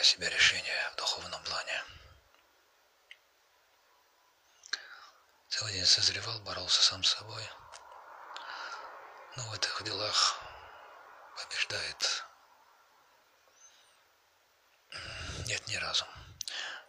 для себя решение в духовном плане. Целый день созревал, боролся сам с собой. Но в этих делах побеждает нет, не разум.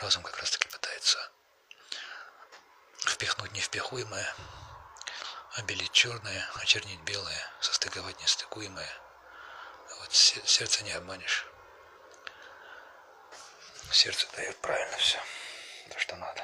Разум как раз таки пытается впихнуть невпихуемое, обелить черное, очернить белое, состыковать нестыкуемое. Вот сердце не обманешь. Сердце дает правильно все, то, что надо.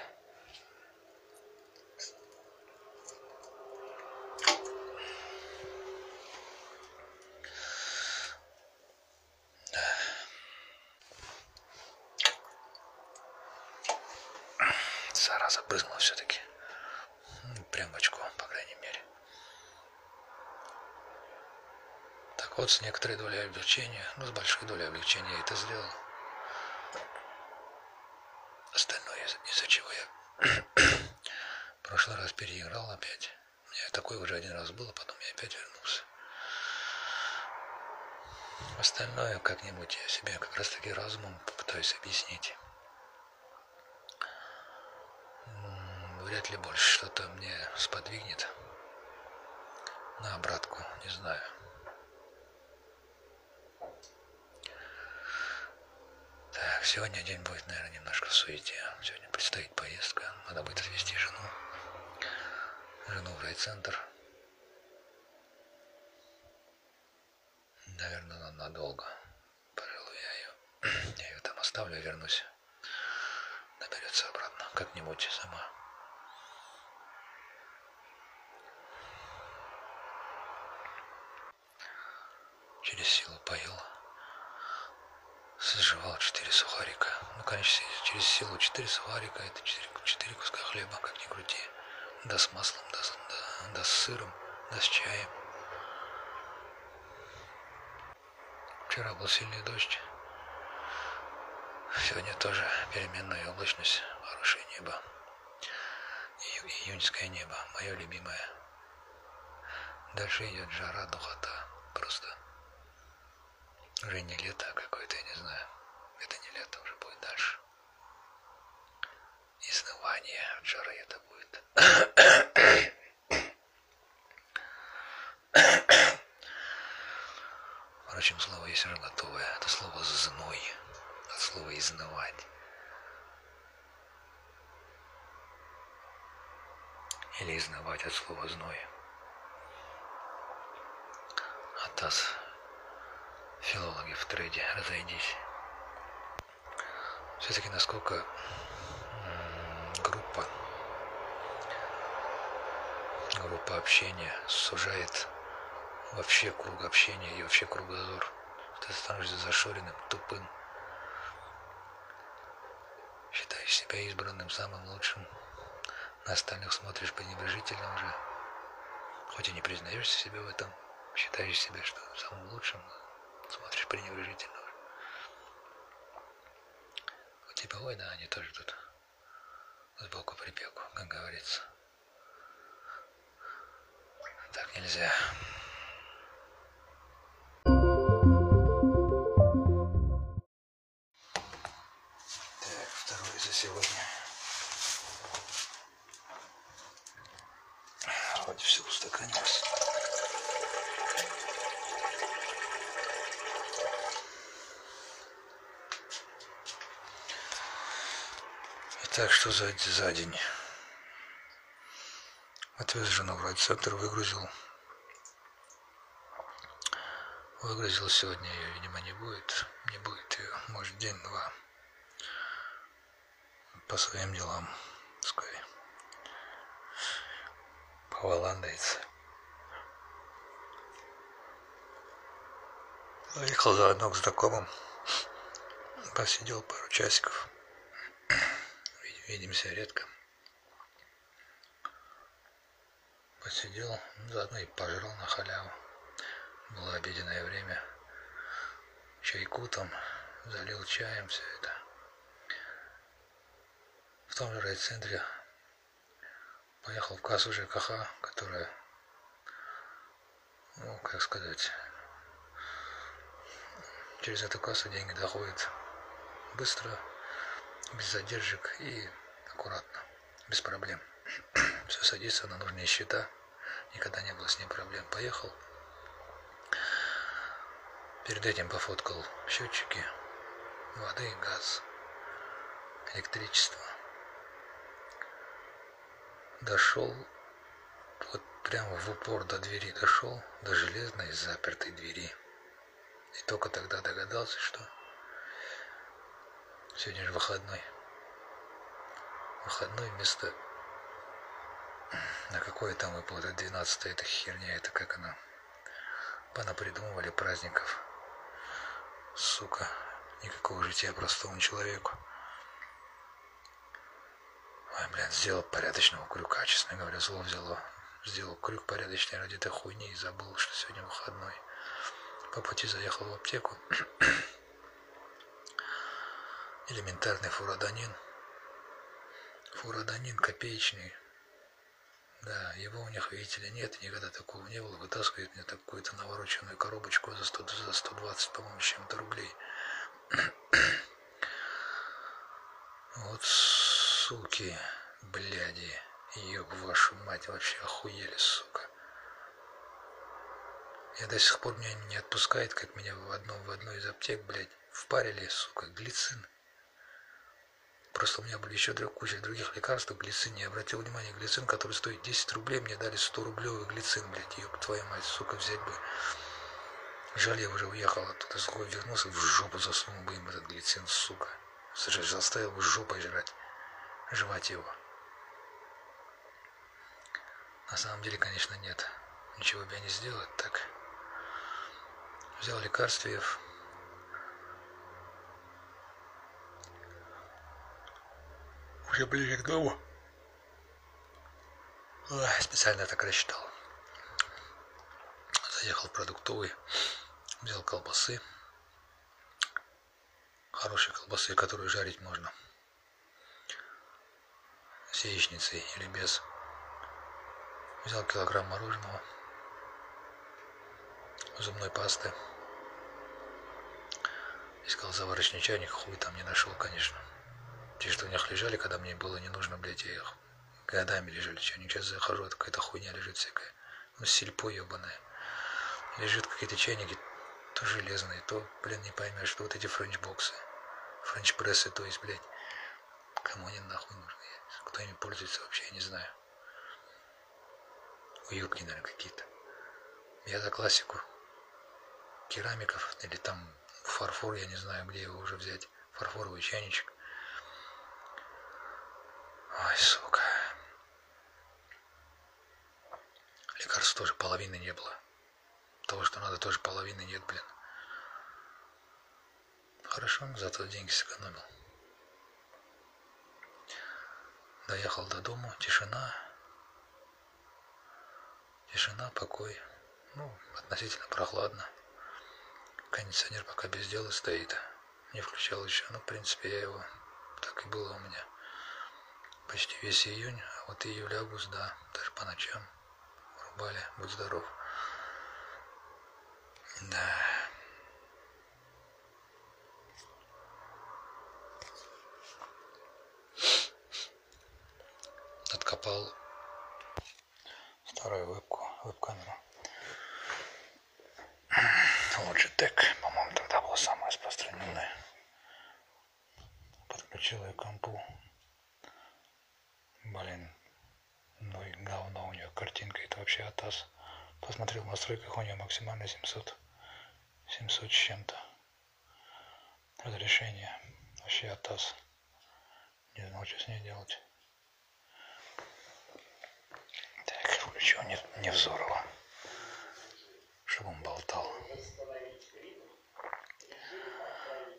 Зараза брызнула все-таки. Прям в очко, по крайней мере. Так вот, с некоторой долей облегчения, ну, с большой долей облегчения я это сделал. Остальное, из-за чего я в прошлый раз переиграл опять. У меня такое уже один раз было, потом я опять вернулся. Остальное как-нибудь я себе как раз таки разумом попытаюсь объяснить. вряд ли больше что-то мне сподвигнет на обратку, не знаю. Так, сегодня день будет, наверное, немножко в суете. Сегодня предстоит поездка. Надо будет отвезти жену. В райцентр. Наверное, надолго. Пожалуй, я ее, я ее там оставлю вернусь. Наберется обратно как-нибудь сама. через силу поел. Сживал четыре сухарика. Ну, конечно, через силу четыре сухарика, это четыре, четыре куска хлеба, как ни крути. Да с маслом, да, да, да с сыром, да с чаем. Вчера был сильный дождь. Сегодня тоже переменная облачность, хорошее небо. Июньское небо, мое любимое. Дальше идет жара, духота. Просто уже не лето, а какое-то, я не знаю. Это не лето, уже будет дальше. Изнывание от жары это будет. Впрочем, слово есть уже готовое. Это слово «зной». От слова «изнывать». Или изнывать от слова «зной». Атас филологи в трейде, разойдись. Все-таки насколько группа, группа общения сужает вообще круг общения и вообще кругозор. Ты становишься зашоренным, тупым. Считаешь себя избранным, самым лучшим. На остальных смотришь пренебрежительно уже. Хоть и не признаешься себе в этом, считаешь себя что самым лучшим, смотришь пренебрежительно. У тебя, ой, да, они тоже тут сбоку припеку, как говорится. Так нельзя. Так, второй за сегодня. Вроде все устаканилось. Так, что за, за день? Отвез жену в райцентр, выгрузил. Выгрузил сегодня ее, видимо, не будет. Не будет ее, может, день-два. По своим делам, пускай. Поваландается. Поехал заодно к знакомым. Посидел пару часиков видимся редко. Посидел, заодно и пожрал на халяву. Было обеденное время. Чайку там залил чаем все это. В том же райцентре поехал в кассу ЖКХ, которая, ну, как сказать, через эту кассу деньги доходят быстро, без задержек и аккуратно, без проблем. Все садится на нужные счета, никогда не было с ним проблем. Поехал. Перед этим пофоткал счетчики, воды, газ, электричество. Дошел, вот прямо в упор до двери дошел, до железной запертой двери. И только тогда догадался, что сегодня же выходной. Выходной вместо... На какое там выпало? 12 это херня, это как она... Понапридумывали праздников. Сука, никакого жития простому человеку. Ой, блин, сделал порядочного крюка, честно говоря, зло взяло. Сделал крюк порядочный ради этой хуйни и забыл, что сегодня выходной. По пути заехал в аптеку. Элементарный фурадонин. Фурадонин копеечный. Да, его у них, видите ли, нет, никогда такого не было. Вытаскивает мне такую-то навороченную коробочку за, 100, за 120, по-моему, чем-то рублей. вот суки, бляди, ёб вашу мать, вообще охуели, сука. Я до сих пор меня не отпускает, как меня в одном в одной из аптек, блядь, впарили, сука, глицин. Просто у меня были еще куча других лекарств, глицин. Не обратил внимания, глицин, который стоит 10 рублей, мне дали 100 рублевый глицин, блядь, ёб твою мать, сука, взять бы. Жаль, я уже уехал оттуда, сколько вернулся, в жопу засунул бы им этот глицин, сука. Заставил бы жопой жрать, жевать его. На самом деле, конечно, нет. Ничего бы я не сделал, так. Взял лекарствиев, уже ближе к дому. Ой, специально так рассчитал. Заехал в продуктовый, взял колбасы. Хорошие колбасы, которые жарить можно. С яичницей или без. Взял килограмм мороженого. Зубной пасты. Искал заварочный чайник, хуй там не нашел, конечно. Что у них лежали, когда мне было не нужно, блядь, я их годами лежали. Что, сейчас захожу, а какая-то хуйня лежит всякая. Ну, сельпо ебаная. Лежит какие-то чайники, то железные, то, блин, не поймешь, что вот эти френч-боксы. Френч-прессы, то есть, блядь, кому они нахуй нужны? Кто ими пользуется вообще, я не знаю. Уютные, наверное, какие-то. Я за классику. Керамиков или там фарфор, я не знаю, где его уже взять. Фарфоровый чайничек. Ой, сука. Лекарств тоже половины не было. Того, что надо, тоже половины нет, блин. Хорошо, зато деньги сэкономил. Доехал до дома, тишина. Тишина, покой. Ну, относительно прохладно. Кондиционер пока без дела стоит. Не включал еще. Ну, в принципе, я его... Так и было у меня почти весь июнь, а вот июль, август, да, даже по ночам рубали, будь здоров. Да. Откопал старую вебку, веб-камеру. Logitech, по-моему, тогда была самая распространенная. Подключил ее к компу. Блин, ну и говно у нее картинка, это вообще атас. Посмотрел в настройках, у нее максимально 700, 700 с чем-то. Разрешение, вообще атас. Не знал, что с ней делать. Так, включу не, не Взорова, чтобы он болтал.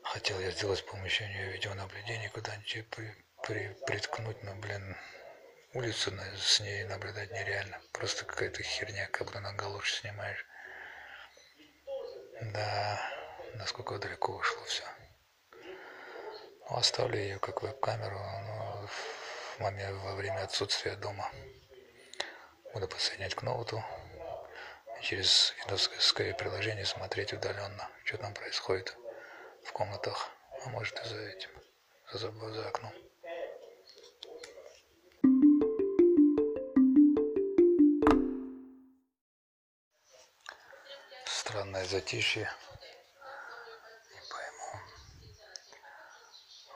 Хотел я сделать с помощью нее видеонаблюдение куда-нибудь при, при, приткнуть, но, блин, улицу с ней наблюдать нереально. Просто какая-то херня, как будто на галоши снимаешь. Да, насколько далеко ушло все. Ну, оставлю ее как веб-камеру но в момент, во время отсутствия дома. Буду подсоединять к ноуту и через видовское приложение смотреть удаленно, что там происходит в комнатах а может и за этим, за, за окном. Странное затишье. Не пойму.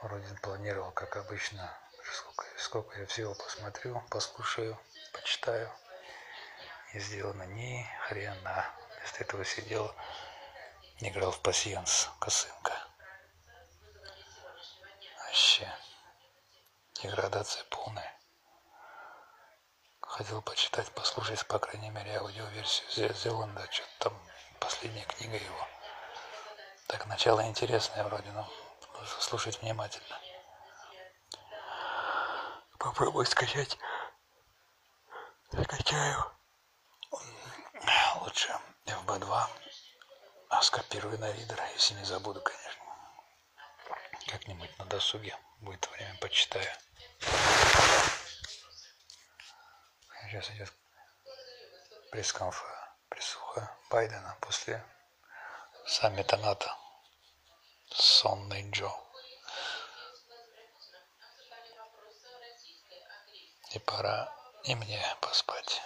Вроде планировал, как обычно, сколько, сколько я всего посмотрю, послушаю, почитаю. Не сделано ни хрена. Вместо этого сидел, играл в пассианс, косынка. Вообще. Деградация полная. Хотел почитать, послушать, по крайней мере, аудиоверсию Зеланда, что-то там последняя книга его. Так, начало интересное вроде, но слушать внимательно. Попробуй скачать. Скачаю. Лучше FB2. А скопирую на ридер, если не забуду, конечно. Как-нибудь на досуге будет время, почитаю. Сейчас идет пресс-конфа присуха Байдена после саммита НАТО. Сонный Джо. И пора и мне поспать.